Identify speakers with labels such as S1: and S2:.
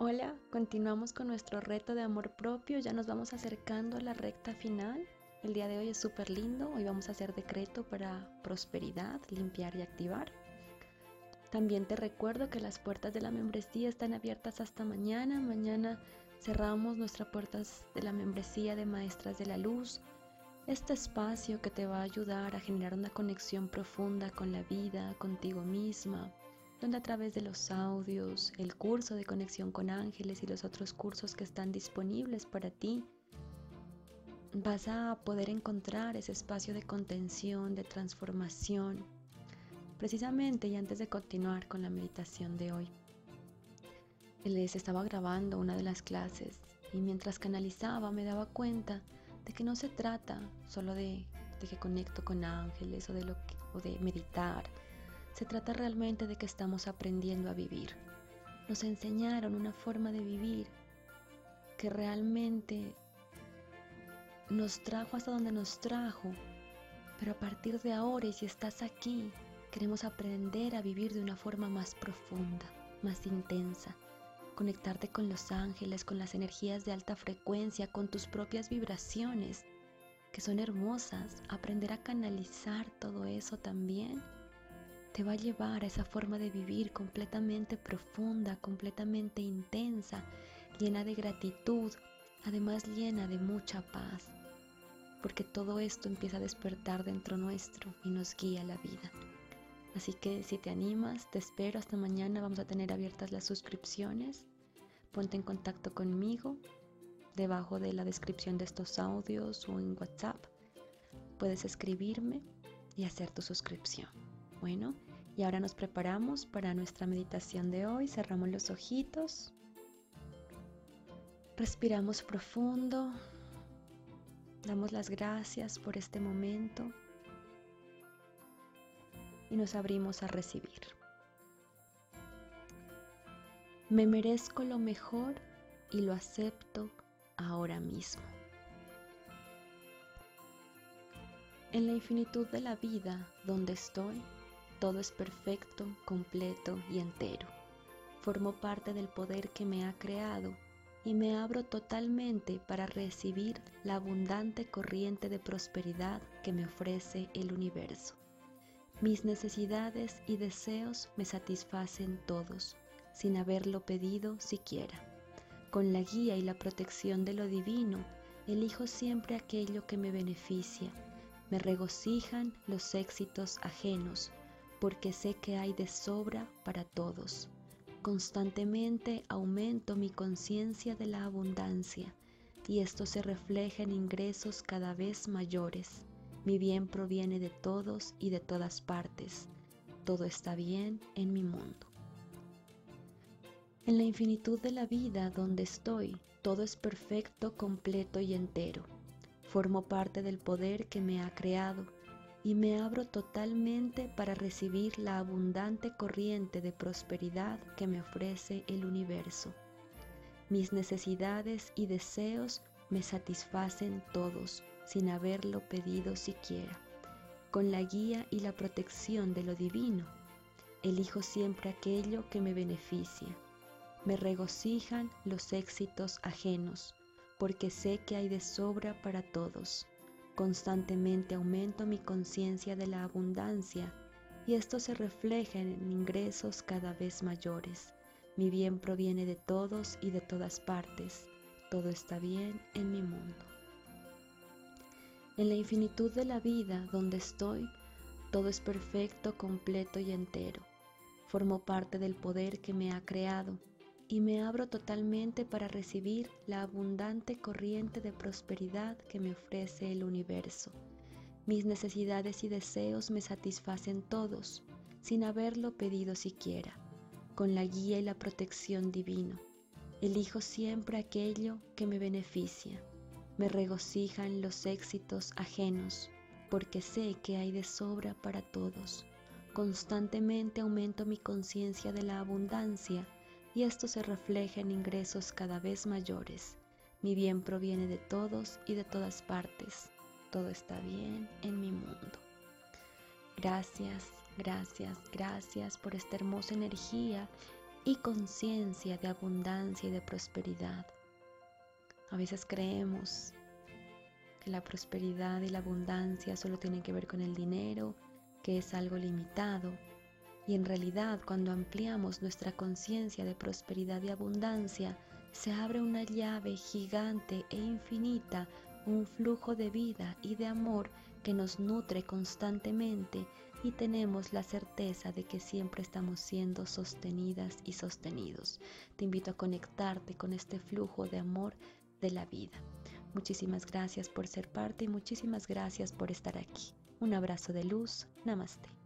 S1: Hola, continuamos con nuestro reto de amor propio, ya nos vamos acercando a la recta final. El día de hoy es súper lindo, hoy vamos a hacer decreto para prosperidad, limpiar y activar. También te recuerdo que las puertas de la membresía están abiertas hasta mañana. Mañana cerramos nuestras puertas de la membresía de Maestras de la Luz. Este espacio que te va a ayudar a generar una conexión profunda con la vida, contigo misma, donde a través de los audios, el curso de conexión con ángeles y los otros cursos que están disponibles para ti, vas a poder encontrar ese espacio de contención, de transformación. Precisamente y antes de continuar con la meditación de hoy, les estaba grabando una de las clases y mientras canalizaba me daba cuenta de que no se trata solo de, que conecto con ángeles o de, lo o de meditar, se trata realmente de que estamos aprendiendo a vivir. Nos enseñaron una forma de vivir que realmente nos trajo hasta donde nos trajo. Pero a partir de ahora, y si estás aquí, queremos aprender a vivir de una forma más profunda, más intensa. Conectarte con los ángeles, con las energías de alta frecuencia, con tus propias vibraciones, que son hermosas. Aprender a canalizar todo eso también te va a llevar a esa forma de vivir completamente profunda, completamente intensa, llena de gratitud, además llena de mucha paz, porque todo esto empieza a despertar dentro nuestro y nos guía la vida. Así que si te animas, te espero hasta mañana, vamos a tener abiertas las suscripciones. Ponte en contacto conmigo debajo de la descripción de estos audios o en WhatsApp. Puedes escribirme y hacer tu suscripción. Bueno, y ahora nos preparamos para nuestra meditación de hoy. Cerramos los ojitos. Respiramos profundo. Damos las gracias por este momento. Y nos abrimos a recibir. Me merezco lo mejor y lo acepto ahora mismo. En la infinitud de la vida donde estoy, todo es perfecto, completo y entero. Formo parte del poder que me ha creado y me abro totalmente para recibir la abundante corriente de prosperidad que me ofrece el universo. Mis necesidades y deseos me satisfacen todos, sin haberlo pedido siquiera. Con la guía y la protección de lo divino, elijo siempre aquello que me beneficia. Me regocijan los éxitos ajenos, porque sé que hay de sobra para todos. Constantemente aumento mi conciencia de la abundancia y esto se refleja en ingresos cada vez mayores. Mi bien proviene de todos y de todas partes. Todo está bien en mi mundo. En la infinitud de la vida donde estoy, todo es perfecto, completo y entero. Formo parte del poder que me ha creado y me abro totalmente para recibir la abundante corriente de prosperidad que me ofrece el universo. Mis necesidades y deseos me satisfacen todos sin haberlo pedido siquiera. Con la guía y la protección de lo divino, elijo siempre aquello que me beneficia. Me regocijan los éxitos ajenos, porque sé que hay de sobra para todos Constantemente aumento mi conciencia de la abundancia y esto se refleja en ingresos cada vez mayores. Mi bien proviene de todos y de todas partes. Todo está bien en mi mundo. En la infinitud de la vida donde estoy, todo es perfecto, completo y entero. Formo parte del poder que me ha creado y me abro totalmente para recibir la abundante corriente de prosperidad que me ofrece el universo. Mis necesidades y deseos me satisfacen todos, sin haberlo pedido siquiera, con la guía y la protección divino. Elijo siempre aquello que me beneficia. Me regocijan los éxitos ajenos, porque sé que hay de sobra para todos. Constantemente aumento mi conciencia de la abundancia y esto se refleja en ingresos cada vez mayores. Mi bien proviene de todos y de todas partes. Todo está bien en mi mundo. Gracias, gracias, gracias por esta hermosa energía y conciencia de abundancia y de prosperidad. A veces creemos que la prosperidad y la abundancia solo tienen que ver con el dinero, que es algo limitado. Y en realidad cuando ampliamos nuestra conciencia de prosperidad y abundancia, se abre una llave gigante e infinita, un flujo de vida y de amor que nos nutre constantemente y tenemos la certeza de que siempre estamos siendo sostenidas y sostenidos. Te invito a conectarte con este flujo de amor de la vida. Muchísimas gracias por ser parte y muchísimas gracias por estar aquí. Un abrazo de luz. Namaste.